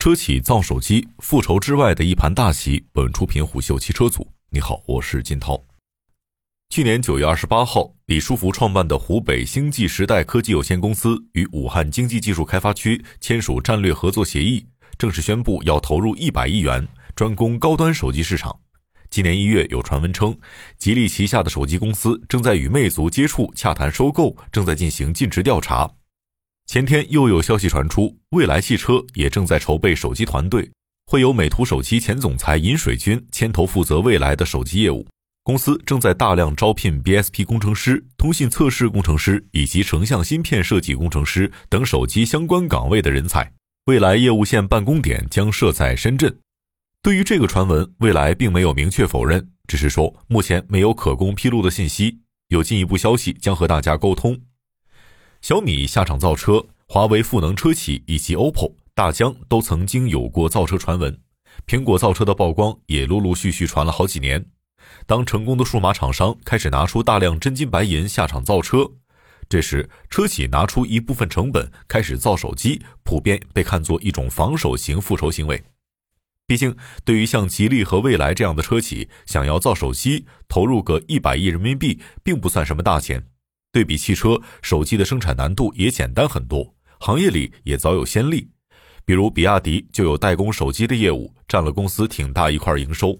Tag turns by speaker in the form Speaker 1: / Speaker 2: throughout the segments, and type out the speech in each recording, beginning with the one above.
Speaker 1: 车企造手机，复仇之外的一盘大棋。本出品虎嗅汽车组，你好，我是金涛。去年九月二十八号，李书福创办的湖北星际时代科技有限公司与武汉经济技术开发区签署战略合作协议，正式宣布要投入一百亿元，专攻高端手机市场。今年一月，有传闻称，吉利旗下的手机公司正在与魅族接触洽谈收购，正在进行尽职调查。前天又有消息传出，蔚来汽车也正在筹备手机团队，会由美图手机前总裁尹水军牵头负责未来的手机业务。公司正在大量招聘 BSP 工程师、通信测试工程师以及成像芯片设计工程师等手机相关岗位的人才。未来业务线办公点将设在深圳。对于这个传闻，蔚来并没有明确否认，只是说目前没有可供披露的信息，有进一步消息将和大家沟通。小米下场造车，华为赋能车企以及 OPPO、大疆都曾经有过造车传闻，苹果造车的曝光也陆陆续续传了好几年。当成功的数码厂商开始拿出大量真金白银下场造车，这时车企拿出一部分成本开始造手机，普遍被看作一种防守型复仇行为。毕竟，对于像吉利和蔚来这样的车企，想要造手机，投入个一百亿人民币，并不算什么大钱。对比汽车，手机的生产难度也简单很多，行业里也早有先例，比如比亚迪就有代工手机的业务，占了公司挺大一块营收。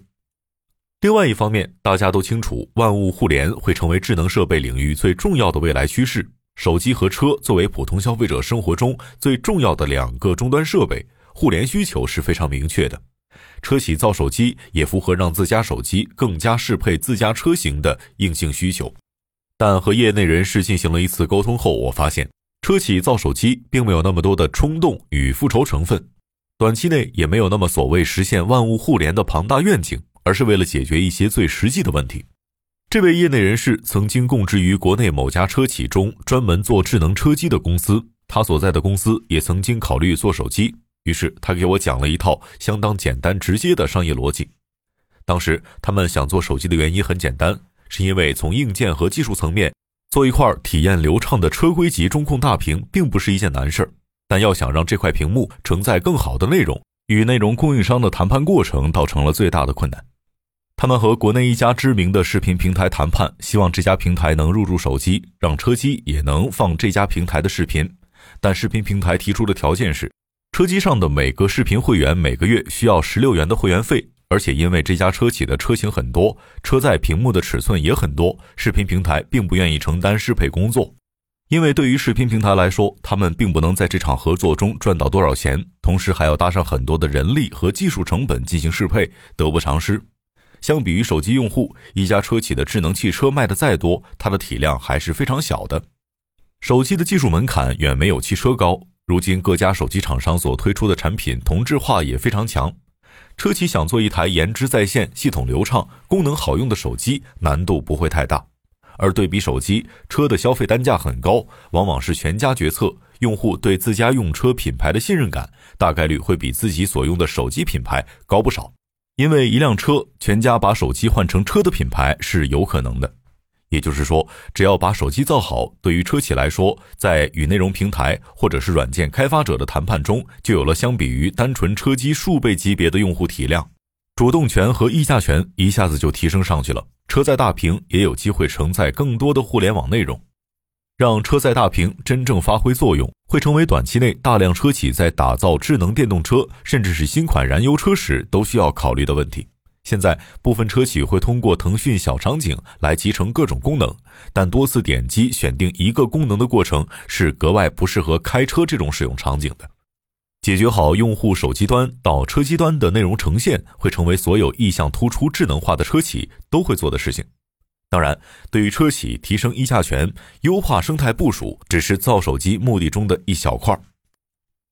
Speaker 1: 另外一方面，大家都清楚，万物互联会成为智能设备领域最重要的未来趋势。手机和车作为普通消费者生活中最重要的两个终端设备，互联需求是非常明确的。车企造手机也符合让自家手机更加适配自家车型的硬性需求。但和业内人士进行了一次沟通后，我发现车企造手机并没有那么多的冲动与复仇成分，短期内也没有那么所谓实现万物互联的庞大愿景。而是为了解决一些最实际的问题。这位业内人士曾经供职于国内某家车企中专门做智能车机的公司，他所在的公司也曾经考虑做手机。于是他给我讲了一套相当简单直接的商业逻辑。当时他们想做手机的原因很简单，是因为从硬件和技术层面做一块体验流畅的车规级中控大屏，并不是一件难事儿。但要想让这块屏幕承载更好的内容，与内容供应商的谈判过程倒成了最大的困难。他们和国内一家知名的视频平台谈判，希望这家平台能入驻手机，让车机也能放这家平台的视频。但视频平台提出的条件是，车机上的每个视频会员每个月需要十六元的会员费，而且因为这家车企的车型很多，车载屏幕的尺寸也很多，视频平台并不愿意承担适配工作。因为对于视频平台来说，他们并不能在这场合作中赚到多少钱，同时还要搭上很多的人力和技术成本进行适配，得不偿失。相比于手机用户，一家车企的智能汽车卖的再多，它的体量还是非常小的。手机的技术门槛远没有汽车高，如今各家手机厂商所推出的产品同质化也非常强。车企想做一台颜值在线、系统流畅、功能好用的手机，难度不会太大。而对比手机，车的消费单价很高，往往是全家决策，用户对自家用车品牌的信任感，大概率会比自己所用的手机品牌高不少。因为一辆车，全家把手机换成车的品牌是有可能的，也就是说，只要把手机造好，对于车企来说，在与内容平台或者是软件开发者的谈判中，就有了相比于单纯车机数倍级别的用户体量，主动权和议价权一下子就提升上去了。车载大屏也有机会承载更多的互联网内容。让车载大屏真正发挥作用，会成为短期内大量车企在打造智能电动车，甚至是新款燃油车时都需要考虑的问题。现在，部分车企会通过腾讯小场景来集成各种功能，但多次点击选定一个功能的过程是格外不适合开车这种使用场景的。解决好用户手机端到车机端的内容呈现，会成为所有意向突出智能化的车企都会做的事情。当然，对于车企提升议价权、优化生态部署，只是造手机目的中的一小块。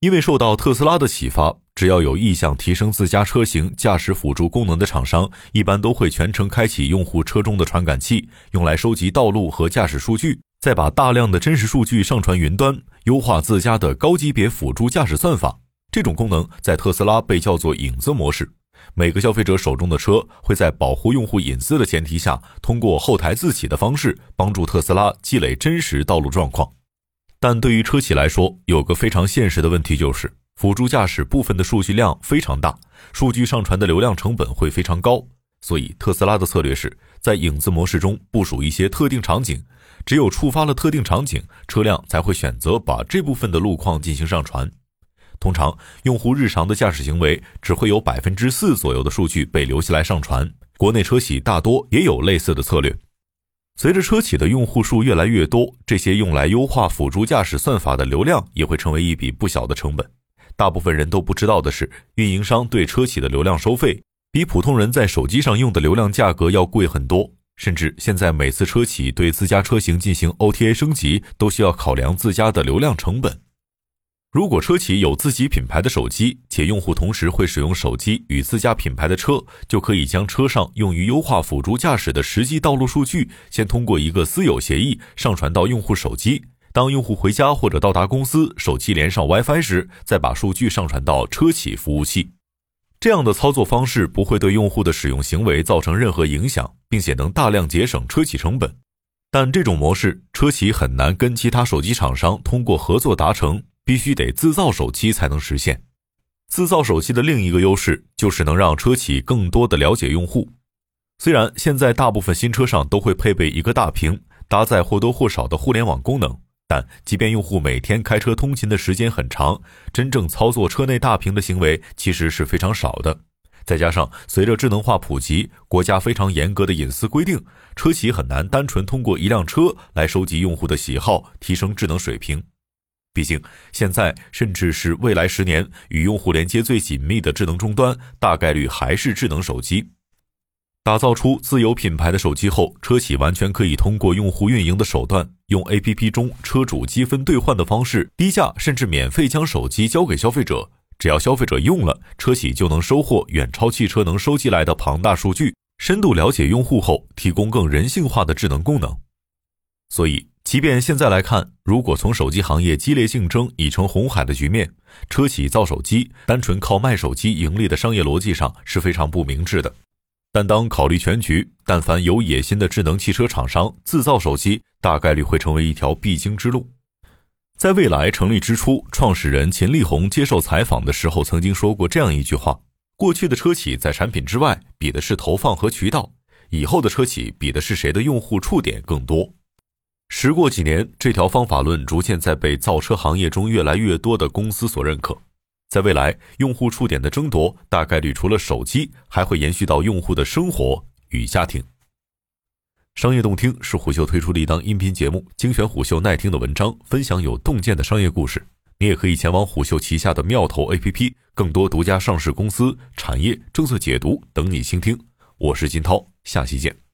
Speaker 1: 因为受到特斯拉的启发，只要有意向提升自家车型驾驶辅助功能的厂商，一般都会全程开启用户车中的传感器，用来收集道路和驾驶数据，再把大量的真实数据上传云端，优化自家的高级别辅助驾驶算法。这种功能在特斯拉被叫做影子模式。每个消费者手中的车会在保护用户隐私的前提下，通过后台自启的方式帮助特斯拉积累真实道路状况。但对于车企来说，有个非常现实的问题就是，辅助驾驶部分的数据量非常大，数据上传的流量成本会非常高。所以，特斯拉的策略是在影子模式中部署一些特定场景，只有触发了特定场景，车辆才会选择把这部分的路况进行上传。通常，用户日常的驾驶行为只会有百分之四左右的数据被留下来上传。国内车企大多也有类似的策略。随着车企的用户数越来越多，这些用来优化辅助驾驶算法的流量也会成为一笔不小的成本。大部分人都不知道的是，运营商对车企的流量收费。比普通人在手机上用的流量价格要贵很多，甚至现在每次车企对自家车型进行 OTA 升级，都需要考量自家的流量成本。如果车企有自己品牌的手机，且用户同时会使用手机与自家品牌的车，就可以将车上用于优化辅助驾驶的实际道路数据，先通过一个私有协议上传到用户手机。当用户回家或者到达公司，手机连上 WiFi 时，再把数据上传到车企服务器。这样的操作方式不会对用户的使用行为造成任何影响，并且能大量节省车企成本。但这种模式，车企很难跟其他手机厂商通过合作达成，必须得自造手机才能实现。自造手机的另一个优势就是能让车企更多的了解用户。虽然现在大部分新车上都会配备一个大屏，搭载或多或少的互联网功能。但即便用户每天开车通勤的时间很长，真正操作车内大屏的行为其实是非常少的。再加上随着智能化普及，国家非常严格的隐私规定，车企很难单纯通过一辆车来收集用户的喜好，提升智能水平。毕竟现在甚至是未来十年，与用户连接最紧密的智能终端，大概率还是智能手机。打造出自有品牌的手机后，车企完全可以通过用户运营的手段，用 APP 中车主积分兑换的方式，低价甚至免费将手机交给消费者。只要消费者用了，车企就能收获远超汽车能收集来的庞大数据，深度了解用户后，提供更人性化的智能功能。所以，即便现在来看，如果从手机行业激烈竞争已成红海的局面，车企造手机，单纯靠卖手机盈利的商业逻辑上是非常不明智的。但当考虑全局，但凡有野心的智能汽车厂商自造手机，大概率会成为一条必经之路。在未来成立之初，创始人秦力红接受采访的时候曾经说过这样一句话：过去的车企在产品之外比的是投放和渠道，以后的车企比的是谁的用户触点更多。时过几年，这条方法论逐渐在被造车行业中越来越多的公司所认可。在未来，用户触点的争夺大概率除了手机，还会延续到用户的生活与家庭。商业洞听是虎嗅推出的一档音频节目，精选虎嗅耐听的文章，分享有洞见的商业故事。你也可以前往虎嗅旗下的妙投 APP，更多独家上市公司、产业政策解读等你倾听。我是金涛，下期见。